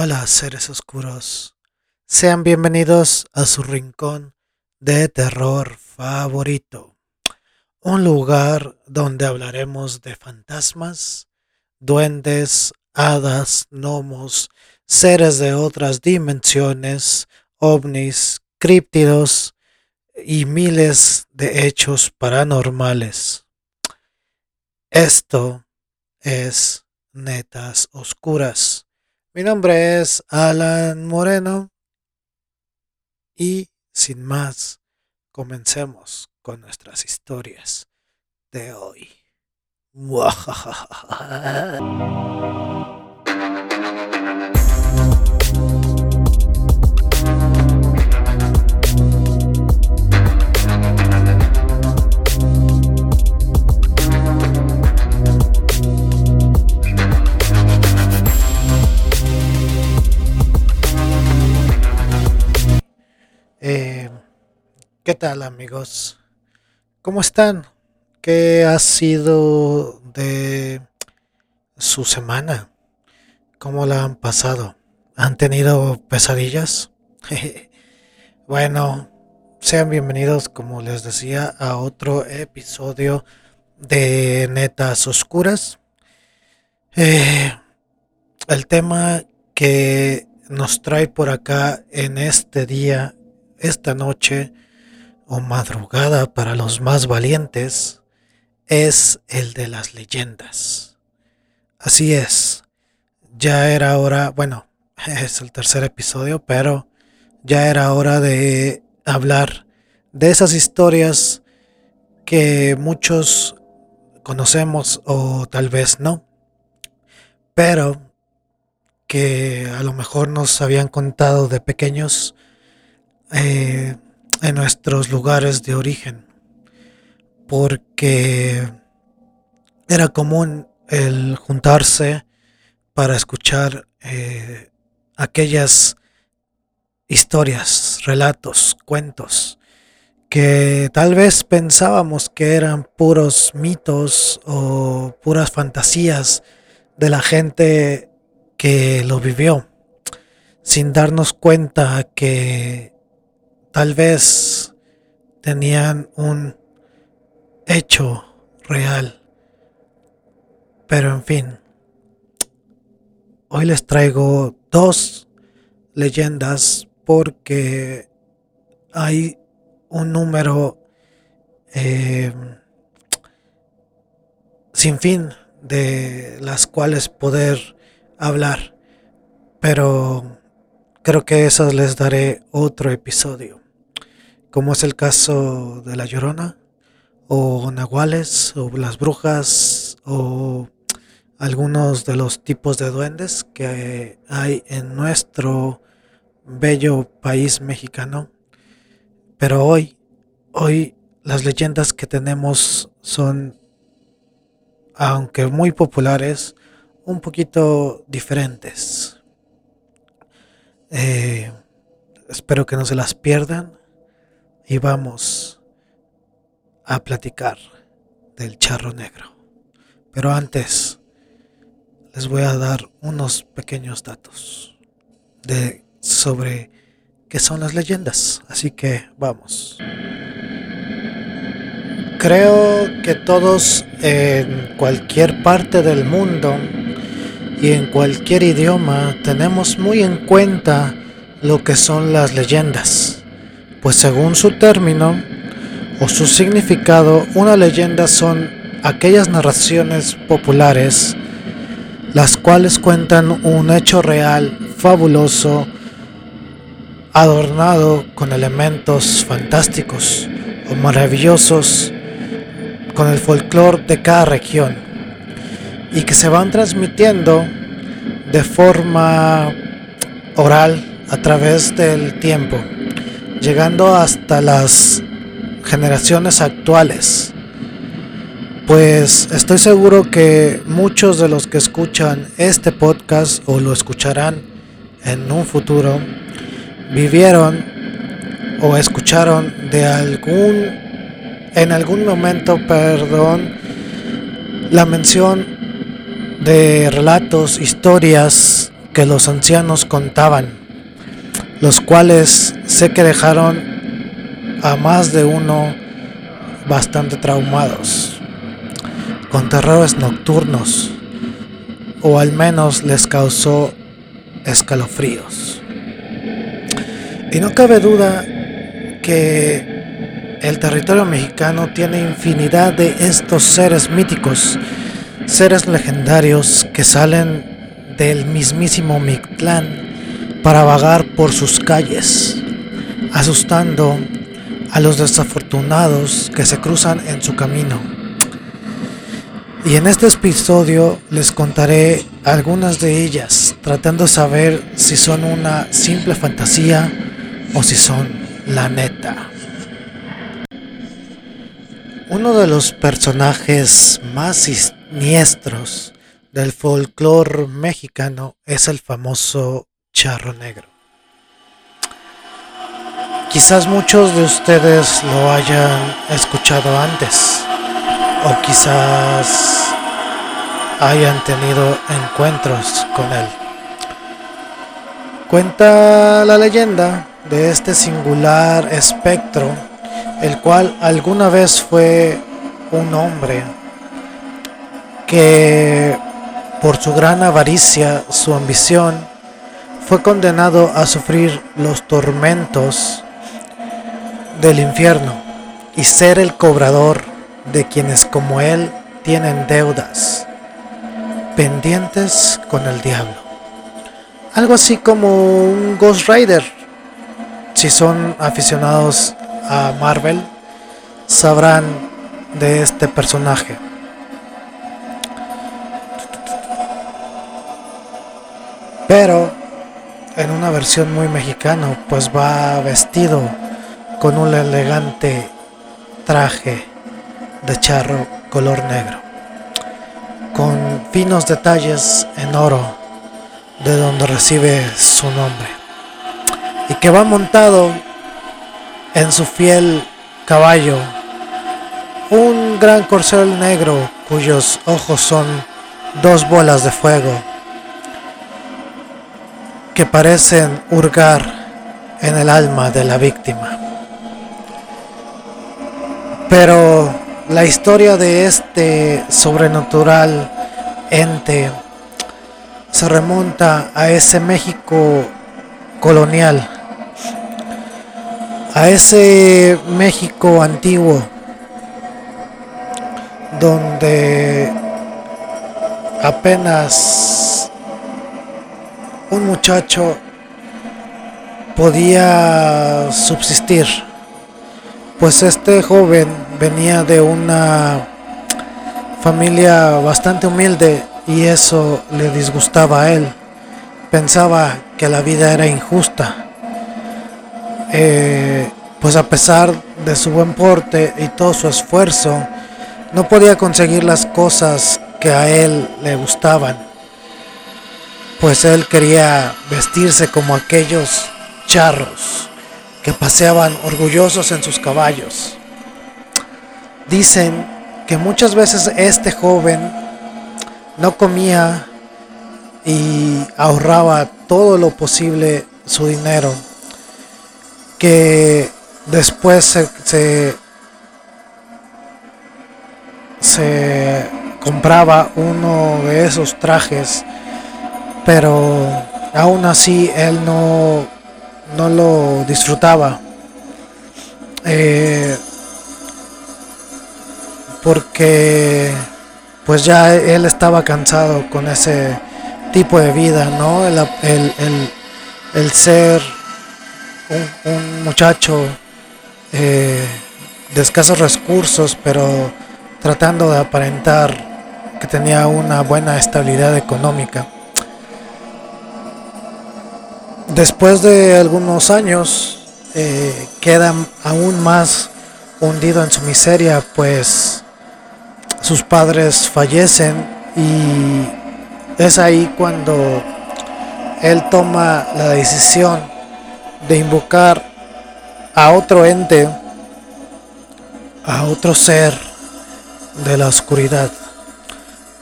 Hola seres oscuros, sean bienvenidos a su rincón de terror favorito, un lugar donde hablaremos de fantasmas, duendes, hadas, gnomos, seres de otras dimensiones, ovnis, críptidos y miles de hechos paranormales. Esto es Netas Oscuras. Mi nombre es Alan Moreno y sin más, comencemos con nuestras historias de hoy. Eh, ¿Qué tal amigos? ¿Cómo están? ¿Qué ha sido de su semana? ¿Cómo la han pasado? ¿Han tenido pesadillas? bueno, sean bienvenidos, como les decía, a otro episodio de Netas Oscuras. Eh, el tema que nos trae por acá en este día, esta noche o madrugada para los más valientes, es el de las leyendas. Así es, ya era hora, bueno, es el tercer episodio, pero ya era hora de hablar de esas historias que muchos conocemos o tal vez no, pero que a lo mejor nos habían contado de pequeños eh, en nuestros lugares de origen porque era común el juntarse para escuchar eh, aquellas historias, relatos, cuentos que tal vez pensábamos que eran puros mitos o puras fantasías de la gente que lo vivió, sin darnos cuenta que tal vez tenían un hecho real. Pero en fin, hoy les traigo dos leyendas porque hay un número eh, sin fin de las cuales poder hablar. Pero creo que esas les daré otro episodio. Como es el caso de La Llorona, o nahuales o las brujas o algunos de los tipos de duendes que hay en nuestro bello país mexicano. Pero hoy, hoy las leyendas que tenemos son, aunque muy populares, un poquito diferentes. Eh, espero que no se las pierdan y vamos a platicar del charro negro. Pero antes les voy a dar unos pequeños datos de sobre qué son las leyendas, así que vamos. Creo que todos en cualquier parte del mundo y en cualquier idioma tenemos muy en cuenta lo que son las leyendas, pues según su término, o su significado, una leyenda son aquellas narraciones populares las cuales cuentan un hecho real, fabuloso, adornado con elementos fantásticos o maravillosos con el folclore de cada región y que se van transmitiendo de forma oral a través del tiempo, llegando hasta las generaciones actuales. Pues estoy seguro que muchos de los que escuchan este podcast o lo escucharán en un futuro vivieron o escucharon de algún en algún momento, perdón, la mención de relatos, historias que los ancianos contaban, los cuales sé que dejaron a más de uno bastante traumados, con terrores nocturnos, o al menos les causó escalofríos. Y no cabe duda que el territorio mexicano tiene infinidad de estos seres míticos, seres legendarios que salen del mismísimo Mictlán para vagar por sus calles, asustando a los desafortunados que se cruzan en su camino. Y en este episodio les contaré algunas de ellas, tratando de saber si son una simple fantasía o si son la neta. Uno de los personajes más siniestros del folclore mexicano es el famoso charro negro. Quizás muchos de ustedes lo hayan escuchado antes o quizás hayan tenido encuentros con él. Cuenta la leyenda de este singular espectro, el cual alguna vez fue un hombre que por su gran avaricia, su ambición, fue condenado a sufrir los tormentos del infierno y ser el cobrador de quienes como él tienen deudas pendientes con el diablo. Algo así como un Ghost Rider. Si son aficionados a Marvel, sabrán de este personaje. Pero en una versión muy mexicana, pues va vestido con un elegante traje de charro color negro, con finos detalles en oro de donde recibe su nombre, y que va montado en su fiel caballo, un gran corcel negro cuyos ojos son dos bolas de fuego que parecen hurgar en el alma de la víctima. Pero la historia de este sobrenatural ente se remonta a ese México colonial, a ese México antiguo, donde apenas un muchacho podía subsistir, pues este joven venía de una familia bastante humilde y eso le disgustaba a él. Pensaba que la vida era injusta. Eh, pues a pesar de su buen porte y todo su esfuerzo, no podía conseguir las cosas que a él le gustaban. Pues él quería vestirse como aquellos charros que paseaban orgullosos en sus caballos. Dicen que muchas veces este joven no comía y ahorraba todo lo posible su dinero, que después se, se, compraba uno de esos trajes, pero aún así él no, no lo disfrutaba. Eh, porque pues ya él estaba cansado con ese tipo de vida, ¿no? El, ser un, muchacho eh, de escasos recursos, pero tratando de aparentar que tenía una buena estabilidad económica. Después de algunos años, eh, queda aún más hundido en su miseria, pues sus padres fallecen y es ahí cuando él toma la decisión de invocar a otro ente, a otro ser de la oscuridad,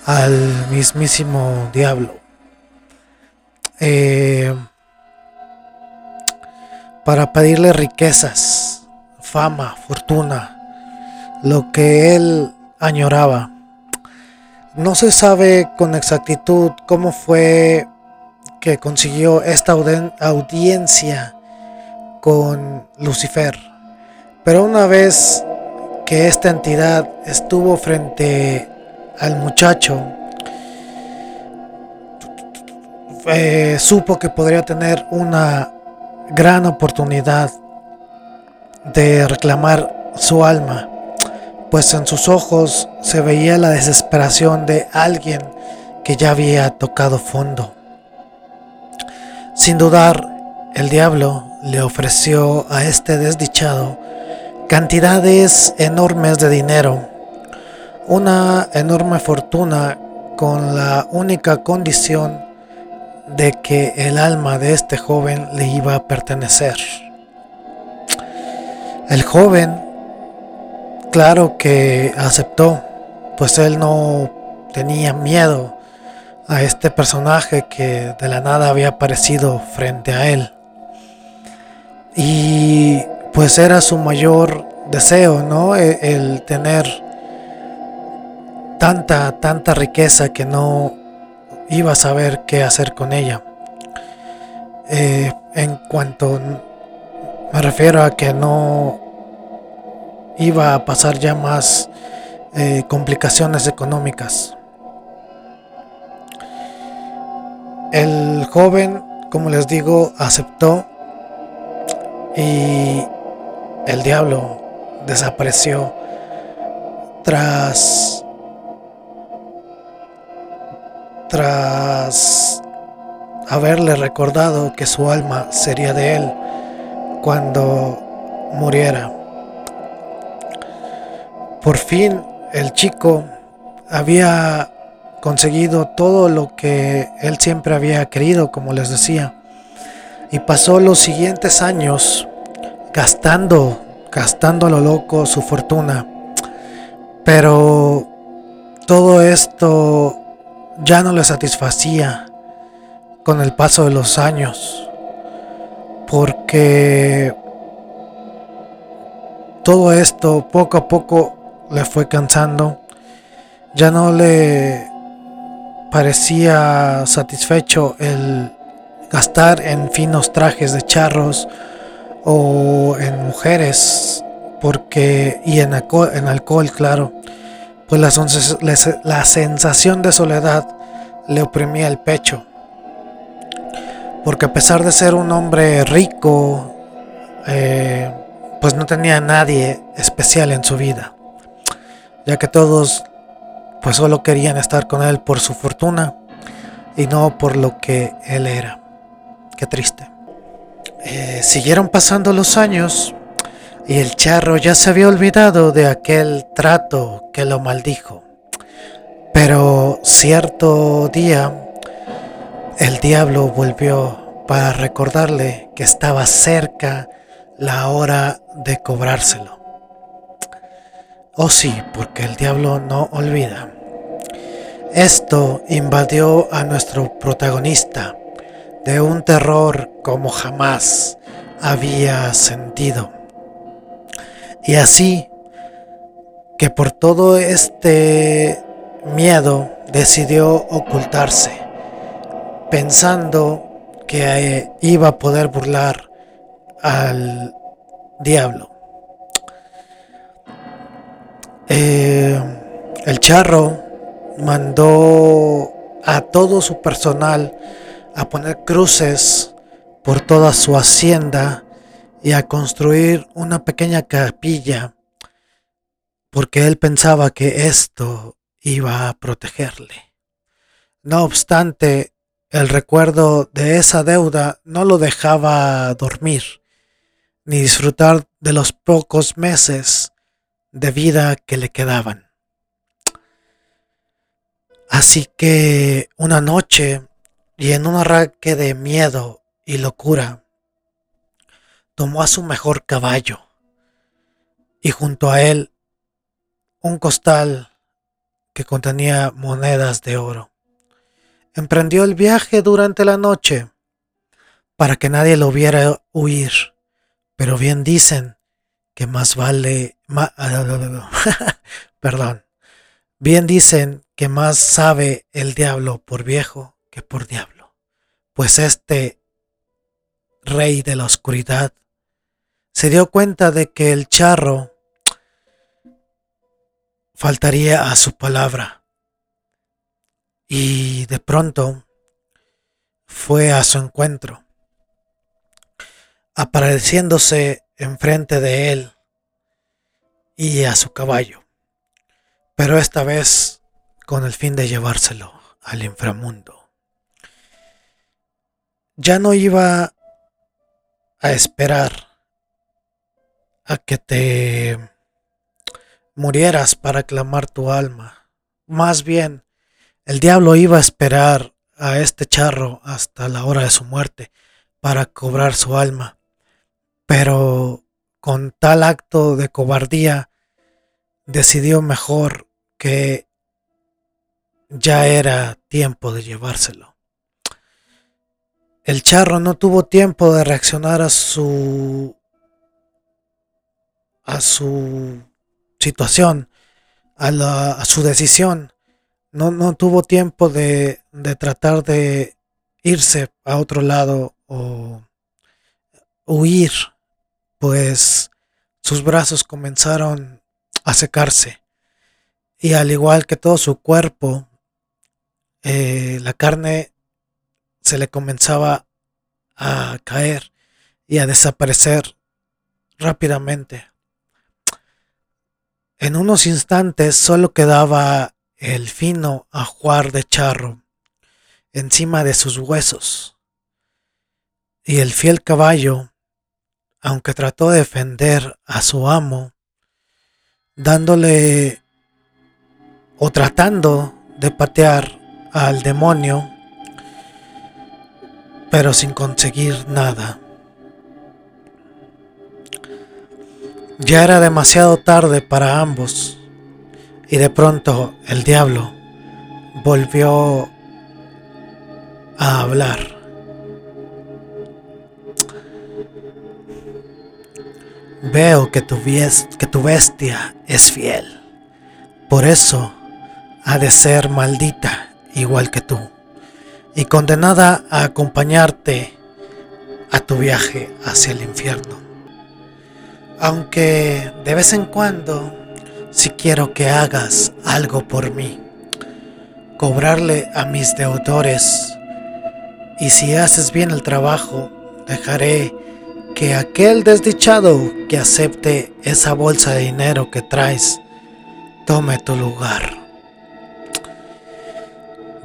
al mismísimo diablo. eh, para pedirle riquezas, fama, fortuna, lo que él añoraba. No se sabe con exactitud cómo fue que consiguió esta audiencia con Lucifer, pero una vez que esta entidad estuvo frente al muchacho, eh, supo que podría tener una gran oportunidad de reclamar su alma pues en sus ojos se veía la desesperación de alguien que ya había tocado fondo. Sin dudar, el diablo le ofreció a este desdichado cantidades enormes de dinero, una enorme fortuna con la única condición de que el alma de este joven le iba a pertenecer. El joven claro que aceptó, pues él no tenía miedo a este personaje que de la nada había aparecido frente a él. Y pues era su mayor deseo, ¿no? E, el, tener tanta, tanta riqueza que no iba a saber qué hacer con ella. Eh, en cuanto me refiero a que no iba a pasar ya más eh, complicaciones económicas. El joven, como les digo, aceptó y el diablo desapareció tras tras haberle recordado que su alma sería de él cuando muriera. Por fin el chico había conseguido todo lo que él siempre había querido, como les decía. Y pasó los siguientes años gastando, gastando a lo loco su fortuna. Pero todo esto ya no le satisfacía con el paso de los años. Porque todo esto poco a poco le fue cansando. Ya no le parecía satisfecho el gastar en finos trajes de charros o en mujeres porque y en alcohol, en alcohol claro pues la, sensación de soledad le oprimía el pecho porque a pesar de ser un hombre rico eh, pues no tenía nadie especial en su vida ya que todos pues solo querían estar con él por su fortuna y no por lo que él era. Qué triste. Eh, siguieron pasando los años y el charro ya se había olvidado de aquel trato que lo maldijo. Pero cierto día el diablo volvió para recordarle que estaba cerca la hora de cobrárselo. Oh sí, porque el diablo no olvida. Esto invadió a nuestro protagonista de un terror como jamás había sentido. Y así que por todo este miedo decidió ocultarse, pensando que iba a poder burlar al diablo. Eh, el charro mandó a todo su personal a poner cruces por toda su hacienda y a construir una pequeña capilla porque él pensaba que esto iba a protegerle. No obstante, el recuerdo de esa deuda no lo dejaba dormir ni disfrutar de los pocos meses de vida que le quedaban. Así que una noche, y en un arranque de miedo y locura, tomó a su mejor caballo y junto a él un costal que contenía monedas de oro. emprendió el viaje durante la noche para que nadie lo viera huir. Pero bien dicen que más vale... perdón. Bien dicen que más sabe el diablo por viejo que por diablo. Pues este rey de la oscuridad se dio cuenta de que el charro faltaría a su palabra. Y de pronto fue a su encuentro, apareciéndose enfrente de él y a su caballo, pero esta vez con el fin de llevárselo al inframundo. Ya no iba a esperar a que te murieras para clamar tu alma. Más bien, el diablo iba a esperar a este charro hasta la hora de su muerte para cobrar su alma. Pero con tal acto de cobardía decidió mejor que ya era tiempo de llevárselo. El charro no tuvo tiempo de reaccionar a su a su situación, a, su decisión. No, no tuvo tiempo de, de, tratar de irse a otro lado o huir, pues sus brazos comenzaron a secarse. Y al igual que todo su cuerpo, eh, la carne se le comenzaba a caer y a desaparecer rápidamente. En unos instantes solo quedaba el fino ajuar de charro encima de sus huesos. Y el fiel caballo, aunque trató de defender a su amo, dándole o tratando de patear al demonio, pero sin conseguir nada. Ya era demasiado tarde para ambos y de pronto el diablo volvió a hablar. Veo que tu, que tu bestia es fiel. Por eso ha de ser maldita igual que tú y condenada a acompañarte a tu viaje hacia el infierno. Aunque de vez en cuando, si quiero que hagas algo por mí, cobrarle a mis deudores, y si haces bien el trabajo, dejaré que aquel desdichado que acepte esa bolsa de dinero que traes tome tu lugar.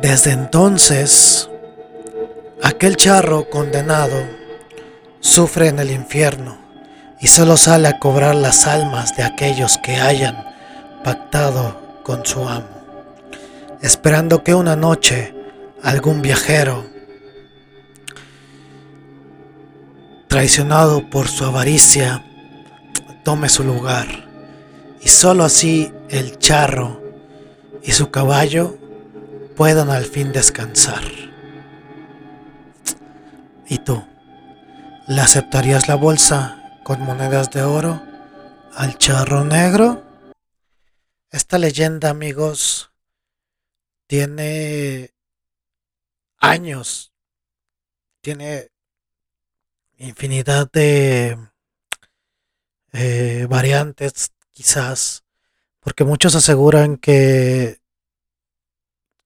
Desde entonces, aquel charro condenado sufre en el infierno y solo sale a cobrar las almas de aquellos que hayan pactado con su amo, esperando que una noche algún viajero, traicionado por su avaricia, tome su lugar, y solo así el charro y su caballo puedan al fin descansar. ¿Y tú? ¿Le aceptarías la bolsa con monedas de oro al charro negro. Esta leyenda, amigos, tiene años, tiene infinidad de eh, variantes, quizás, porque muchos aseguran que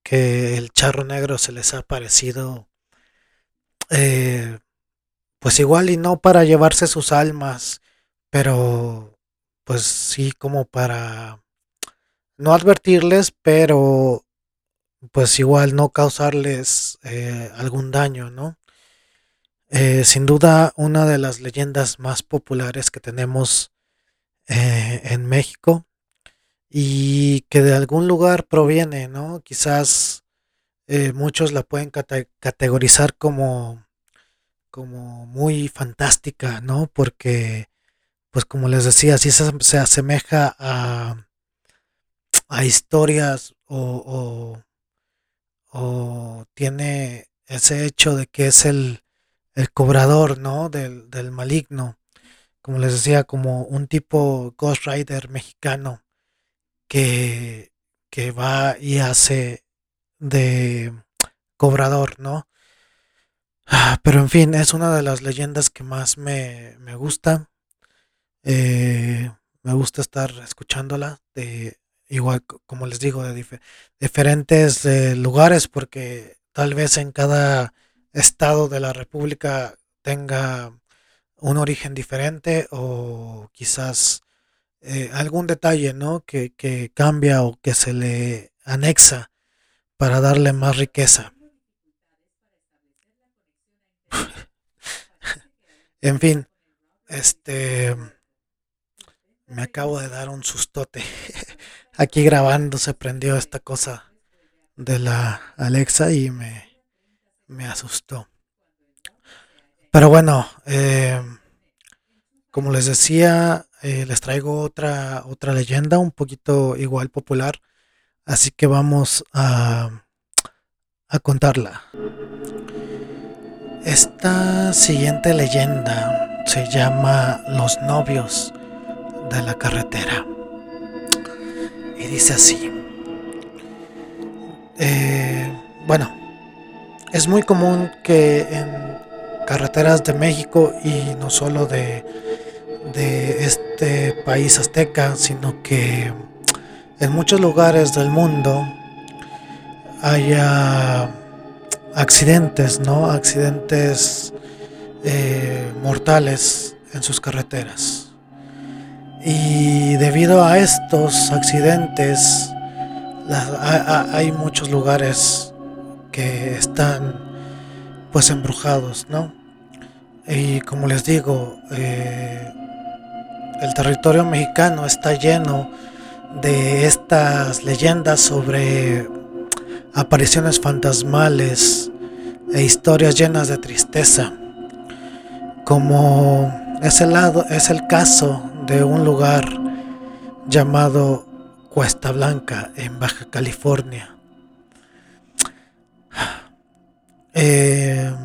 que el charro negro se les ha parecido eh, pues igual y no para llevarse sus almas, pero pues sí como para no advertirles, pero pues igual no causarles eh, algún daño, ¿no? Eh, sin duda una de las leyendas más populares que tenemos eh, en México y que de algún lugar proviene, ¿no? Quizás muchos la pueden categorizar como como muy fantástica, ¿no? Porque, pues como les decía, sí se, asemeja a, a historias o, o tiene ese hecho de que es el, el cobrador, ¿no? Del, del maligno. Como les decía, como un tipo Ghost Rider mexicano que, que va y hace de cobrador, ¿no? Ah, pero en fin, es una de las leyendas que más me, me gusta. Eh, me gusta estar escuchándola de igual como les digo de diferentes eh, lugares porque tal vez en cada estado de la república tenga un origen diferente o quizás eh, algún detalle ¿no? que, que cambia o que se le anexa para darle más riqueza en fin este me acabo de dar un sustote. Aquí grabando se prendió esta cosa de la Alexa y me, me asustó. Pero bueno, eh, como les decía, eh, les traigo otra, otra leyenda un poquito igual popular. Así que vamos a, a contarla. Esta siguiente leyenda se llama Los novios de la carretera. Y dice así. Eh, bueno, es muy común que en carreteras de México y no solo de, de este país azteca, sino que en muchos lugares del mundo haya accidentes, ¿no? Accidentes eh, mortales en sus carreteras. Y debido a estos accidentes, hay muchos lugares que están pues embrujados, ¿no? Y como les digo, eh, el territorio mexicano está lleno de estas leyendas sobre apariciones fantasmales e historias llenas de tristeza, como es el, lado, es el caso de un lugar llamado Cuesta Blanca en Baja California. Eh,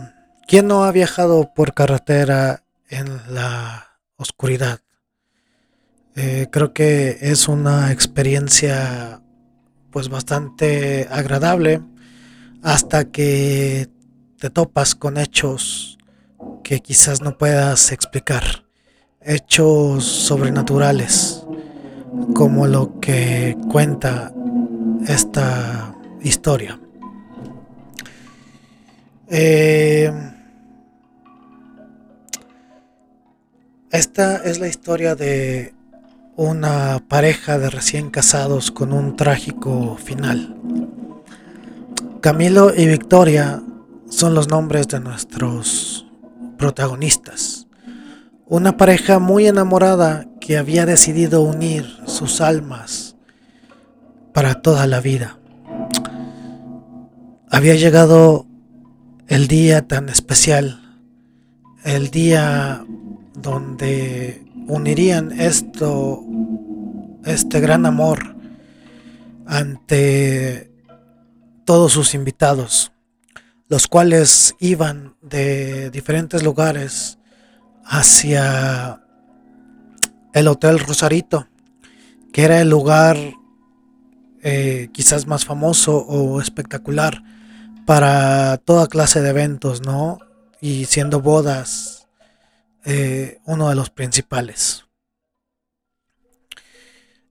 ¿Quién no ha viajado por carretera en la oscuridad? Eh, creo que es una experiencia pues bastante agradable hasta que te topas con hechos que quizás no puedas explicar hechos sobrenaturales, como lo que cuenta esta historia. Eh, esta es la historia de una pareja de recién casados con un trágico final. Camilo y Victoria son los nombres de nuestros protagonistas. Una pareja muy enamorada que había decidido unir sus almas para toda la vida. Había llegado el día tan especial, el día donde unirían esto, este gran amor ante todos sus invitados, los cuales iban de diferentes lugares hacia el Hotel Rosarito, que era el lugar eh, quizás más famoso o espectacular para toda clase de eventos, ¿no? Y siendo bodas eh, uno de los principales.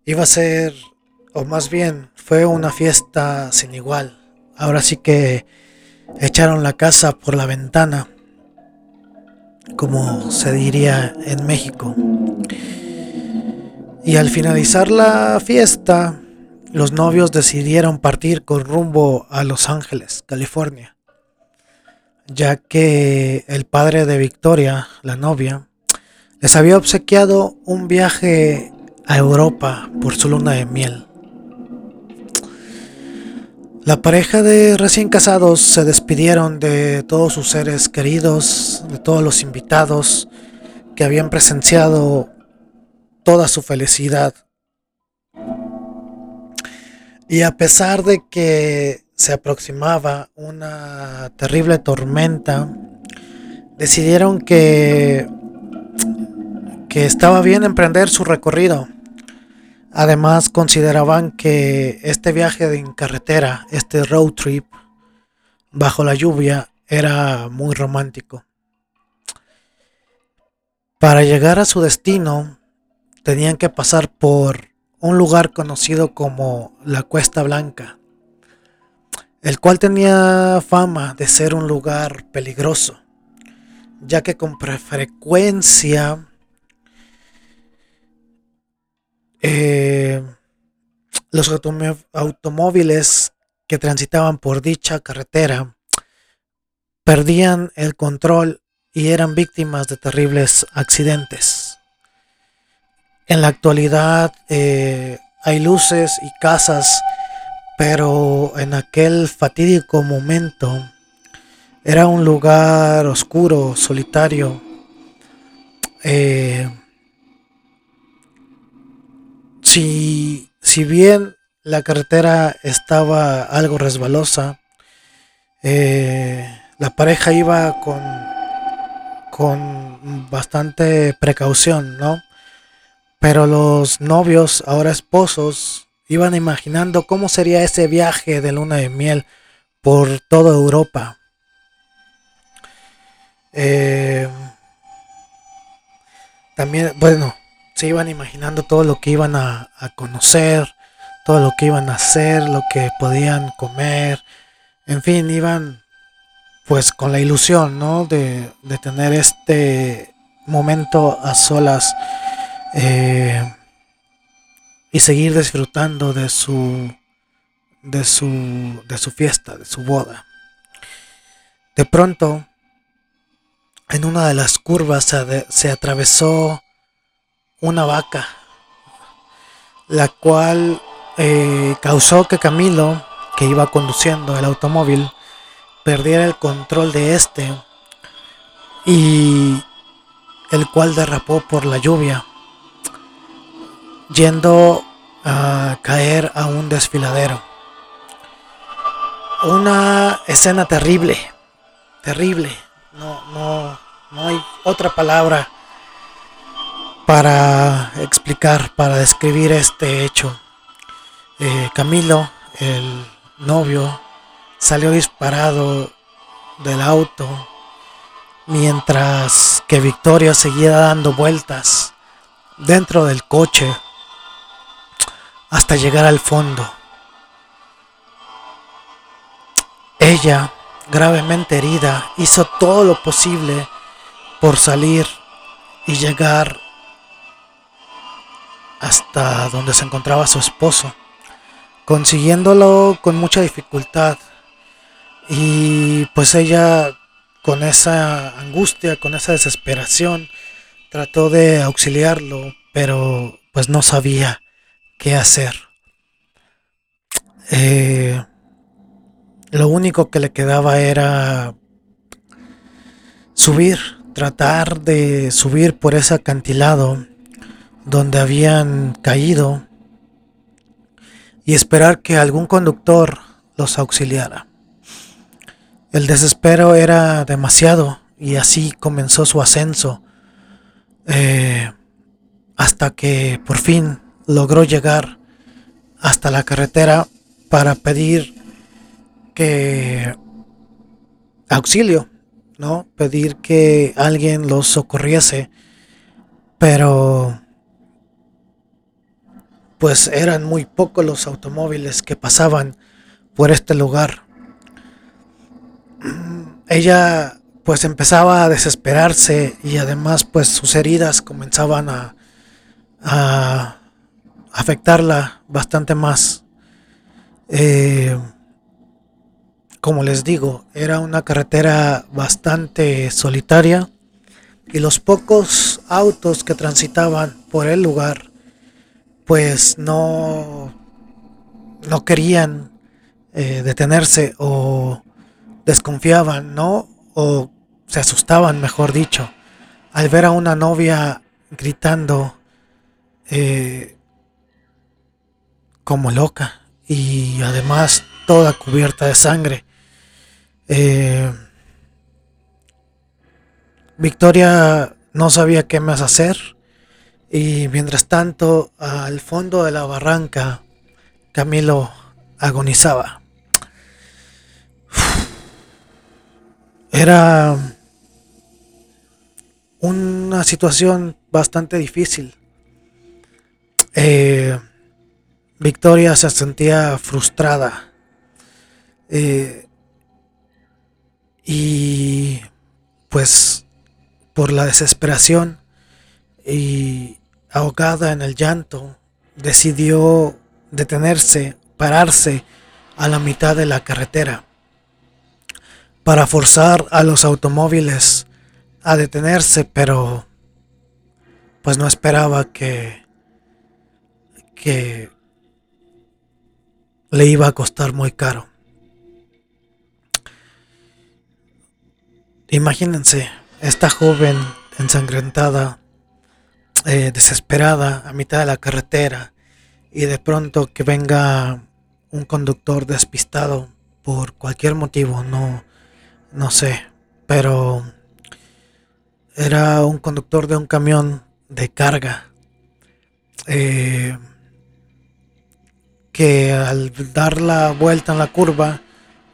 Iba a ser, o más bien, fue una fiesta sin igual. Ahora sí que echaron la casa por la ventana como se diría en México. Y al finalizar la fiesta, los novios decidieron partir con rumbo a Los Ángeles, California, ya que el padre de Victoria, la novia, les había obsequiado un viaje a Europa por su luna de miel. La pareja de recién casados se despidieron de todos sus seres queridos, de todos los invitados que habían presenciado toda su felicidad. Y a pesar de que se aproximaba una terrible tormenta, decidieron que, que estaba bien emprender su recorrido. Además consideraban que este viaje en carretera, este road trip bajo la lluvia, era muy romántico. Para llegar a su destino, tenían que pasar por un lugar conocido como la Cuesta Blanca, el cual tenía fama de ser un lugar peligroso, ya que con frecuencia eh, los automóviles que transitaban por dicha carretera perdían el control y eran víctimas de terribles accidentes. En la actualidad eh, hay luces y casas, pero en aquel fatídico momento era un lugar oscuro, solitario. Eh, si, si bien la carretera estaba algo resbalosa, eh, la pareja iba con, con bastante precaución, ¿no? Pero los novios, ahora esposos, iban imaginando cómo sería ese viaje de luna de miel por toda Europa. Eh, también, bueno, se iban imaginando todo lo que iban a, conocer, todo lo que iban a hacer, lo que podían comer, en fin, iban pues con la ilusión, ¿no? De, tener este momento a solas eh, y seguir disfrutando de su de su de su fiesta, de su boda. De pronto, en una de las curvas se, atravesó una vaca, la cual eh, causó que Camilo, que iba conduciendo el automóvil, perdiera el control de este y el cual derrapó por la lluvia yendo a caer a un desfiladero. Una escena terrible, terrible. No, no, no hay otra palabra para explicar, para describir este hecho. Eh, Camilo, el novio, salió disparado del auto mientras que Victoria seguía dando vueltas dentro del coche hasta llegar al fondo. Ella, gravemente herida, hizo todo lo posible por salir y llegar hasta donde se encontraba su esposo, consiguiéndolo con mucha dificultad. Y pues ella, con esa angustia, con esa desesperación, trató de auxiliarlo, pero pues no sabía qué hacer. Eh, lo único que le quedaba era subir, tratar de subir por ese acantilado donde habían caído y esperar que algún conductor los auxiliara. El desespero era demasiado y así comenzó su ascenso eh, hasta que por fin logró llegar hasta la carretera para pedir que auxilio, ¿no? Pedir que alguien los socorriese, pero pues eran muy pocos los automóviles que pasaban por este lugar. Ella pues empezaba a desesperarse y además pues sus heridas comenzaban a, a afectarla bastante más. Eh, como les digo, era una carretera bastante solitaria y los pocos autos que transitaban por el lugar pues no, no querían eh, detenerse o desconfiaban, ¿no? O se asustaban, mejor dicho, al ver a una novia gritando eh, como loca y además toda cubierta de sangre. Eh, Victoria no sabía qué más hacer y mientras tanto al fondo de la barranca Camilo agonizaba. Era una situación bastante difícil. Eh, Victoria se sentía frustrada. Eh, y pues por la desesperación y ahogada en el llanto, decidió detenerse, pararse a la mitad de la carretera para forzar a los automóviles a detenerse, pero pues no esperaba que que le iba a costar muy caro. Imagínense, esta joven ensangrentada, eh, desesperada, a mitad de la carretera, y de pronto que venga un conductor despistado por cualquier motivo, no, no sé, pero era un conductor de un camión de carga eh, que al dar la vuelta en la curva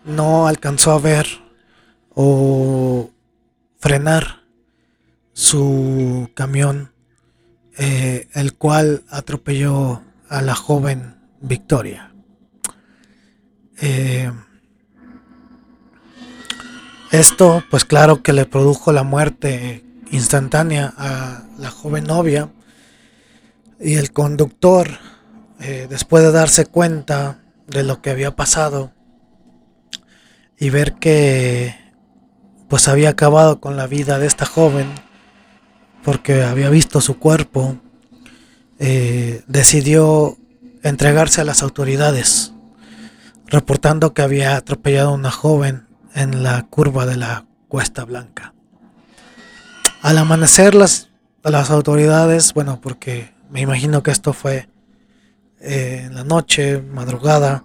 no alcanzó a ver o frenar su camión, eh, el cual atropelló a la joven Victoria. Eh, esto, pues claro que le produjo la muerte instantánea a la joven novia y el conductor, eh, después de darse cuenta de lo que había pasado y ver que pues había acabado con la vida de esta joven porque había visto su cuerpo eh, decidió entregarse a las autoridades, reportando que había atropellado a una joven en la curva de la Cuesta Blanca. Al amanecer las, las autoridades, bueno, porque me imagino que esto fue eh, en la noche, madrugada,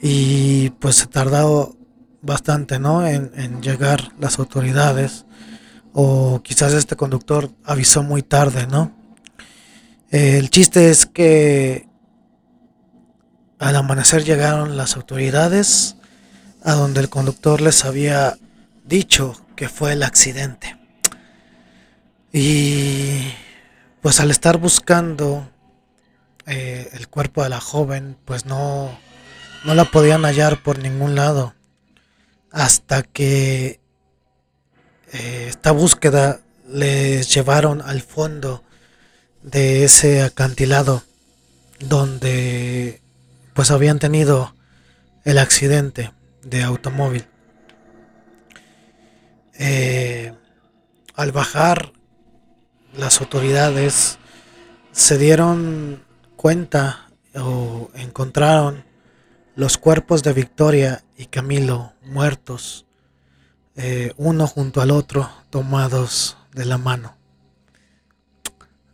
y pues se tardado bastante, ¿no? En, en llegar las autoridades, o quizás este conductor avisó muy tarde, ¿no? el chiste es que al amanecer llegaron las autoridades a donde el conductor les había dicho que fue el accidente. Y pues al estar buscando eh, el cuerpo de la joven, pues no, no la podían hallar por ningún lado. Hasta que eh, esta búsqueda les llevaron al fondo de ese acantilado donde pues habían tenido el accidente de automóvil. Eh, al bajar las autoridades se dieron cuenta o encontraron los cuerpos de Victoria y Camilo muertos, eh, uno junto al otro, tomados de la mano.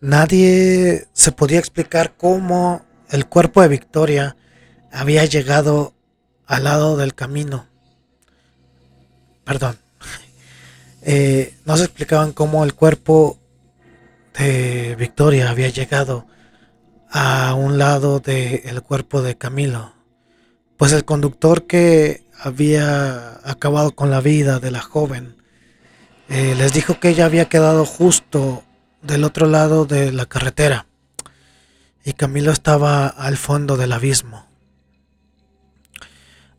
Nadie se podía explicar cómo el cuerpo de Victoria había llegado al lado del camino. Perdón. Eh, no se explicaban cómo el cuerpo de Victoria había llegado a un lado del cuerpo de Camilo. Pues el conductor que había acabado con la vida de la joven eh, les dijo que ella había quedado justo del otro lado de la carretera y Camilo estaba al fondo del abismo.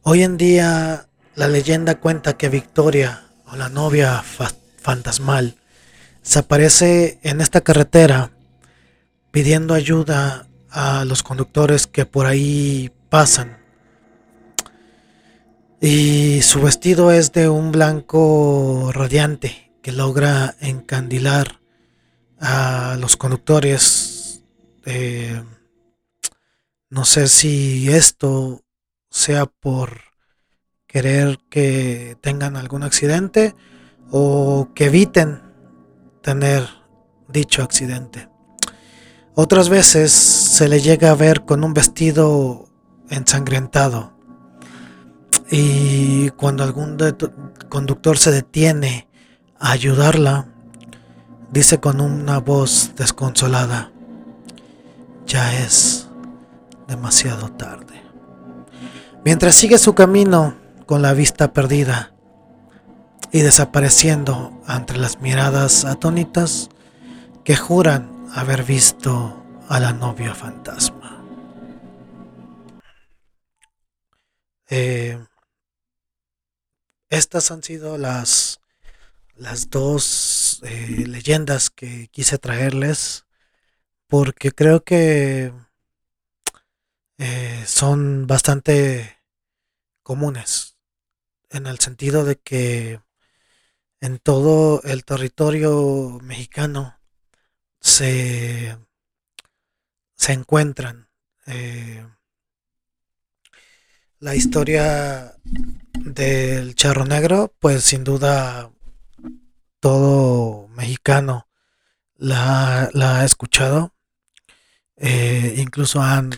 Hoy en día la leyenda cuenta que Victoria, o la novia fantasmal, se aparece en esta carretera pidiendo ayuda a los conductores que por ahí pasan. Y su vestido es de un blanco radiante que logra encandilar a los conductores. Eh, no sé si esto sea por querer que tengan algún accidente o que eviten tener dicho accidente. Otras veces se le llega a ver con un vestido ensangrentado. y cuando algún conductor se detiene a ayudarla, dice con una voz desconsolada, ya es demasiado tarde. Mientras sigue su camino con la vista perdida y desapareciendo entre las miradas atónitas que juran haber visto a la novia fantasma. Eh, estas han sido las, las dos eh, leyendas que quise traerles porque creo que eh, son bastante comunes en el sentido de que en todo el territorio mexicano se, se encuentran. Eh, la historia del charro negro, pues sin duda todo mexicano la, ha escuchado. Eh, incluso han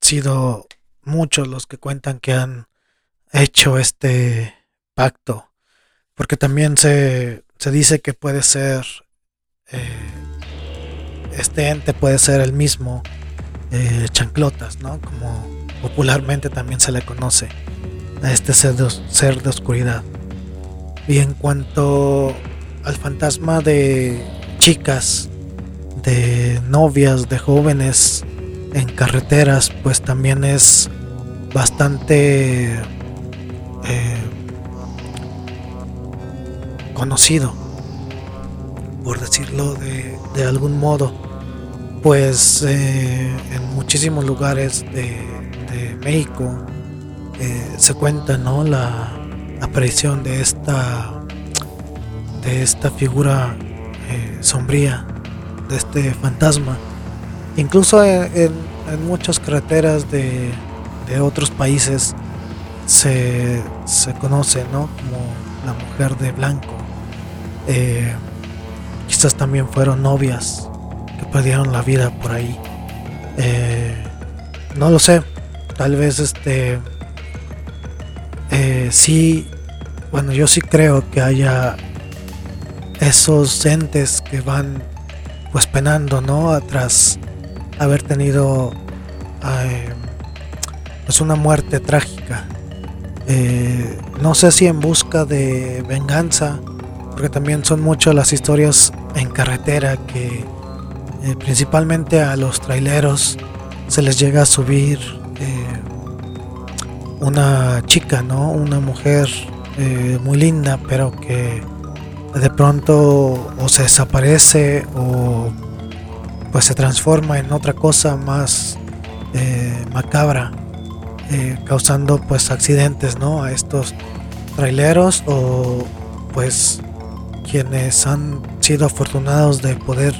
sido muchos los que cuentan que han hecho este pacto. Porque también se, se dice que puede ser, eh, este ente puede ser el mismo eh, chanclotas, ¿no? Como popularmente también se le conoce a este ser de, oscuridad. Y en cuanto al fantasma de chicas, de novias, de jóvenes en carreteras, pues también es bastante eh, conocido, por decirlo de, algún modo, pues eh, en muchísimos lugares de, México eh, se cuenta ¿no? la aparición de esta de esta figura eh, sombría de este fantasma incluso en, muchas carreteras de, de otros países se, se, conoce ¿no? como la mujer de blanco quizás también fueron novias perdieron la vida por ahí. No lo sé. Tal vez este eh, sí bueno yo sí creo que haya esos entes que van pues penando no tras haber tenido eh, pues una muerte trágica. Eh, no sé si en busca de venganza porque también son muchas las historias en carretera que principalmente a los traileros se les llega a subir eh, una chica, ¿no? Una mujer eh, muy linda, pero que de pronto o se desaparece o pues se transforma en otra cosa más eh, macabra, causando pues accidentes, ¿no? A estos traileros o pues quienes han sido afortunados de poder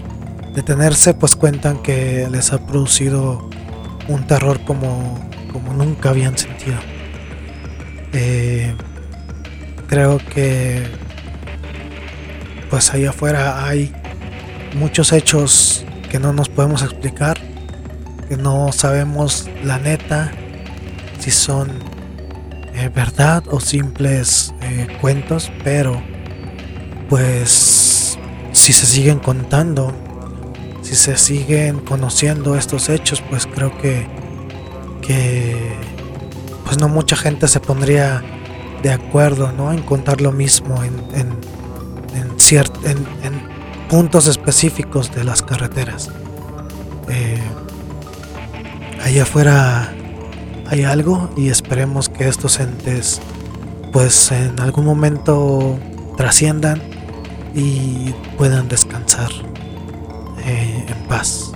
detenerse, pues cuentan que les ha producido un terror como, como nunca habían sentido. Eh, creo que pues allá afuera hay muchos hechos que no nos podemos explicar, que no sabemos la neta si son eh, verdad o simples eh, cuentos, pero pues si se siguen contando se siguen conociendo estos hechos, pues creo que, pues no mucha gente se pondría de acuerdo ¿no? en contar lo mismo en puntos específicos de las carreteras. Eh, allá afuera hay algo y esperemos que estos entes pues en algún momento trasciendan y puedan descansar. Eh, en paz.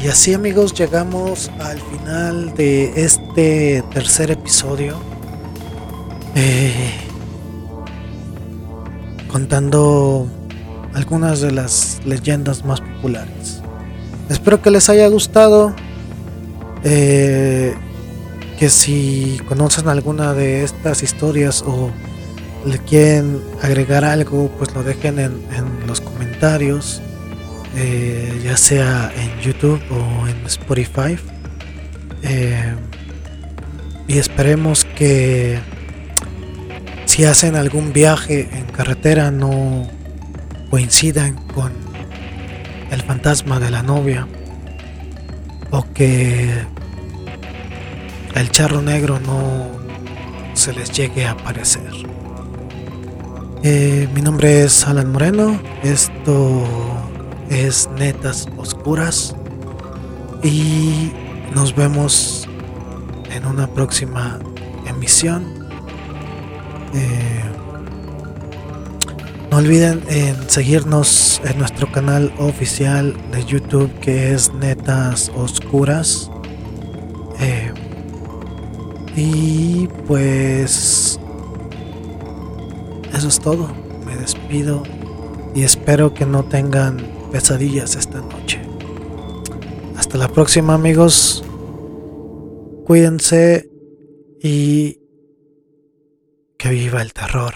Y así amigos llegamos al final de este tercer episodio. Eh, contando algunas de las leyendas más populares. Espero que les haya gustado. Eh, que si conocen alguna de estas historias o le quieren agregar algo, pues lo dejen en los comentarios. Eh, ya sea en YouTube o en Spotify. Eh, y esperemos que si hacen algún viaje en carretera no coincidan con el fantasma de la novia o que el charro negro no se les llegue a aparecer. Eh, mi nombre es Alan Moreno, esto es Netas Oscuras y nos vemos en una próxima emisión. Eh, no olviden en seguirnos en nuestro canal oficial de YouTube que es Netas Oscuras. Eh, y pues eso es todo. Me despido y espero que no tengan pesadillas esta noche. Hasta la próxima amigos. Cuídense y que viva el terror.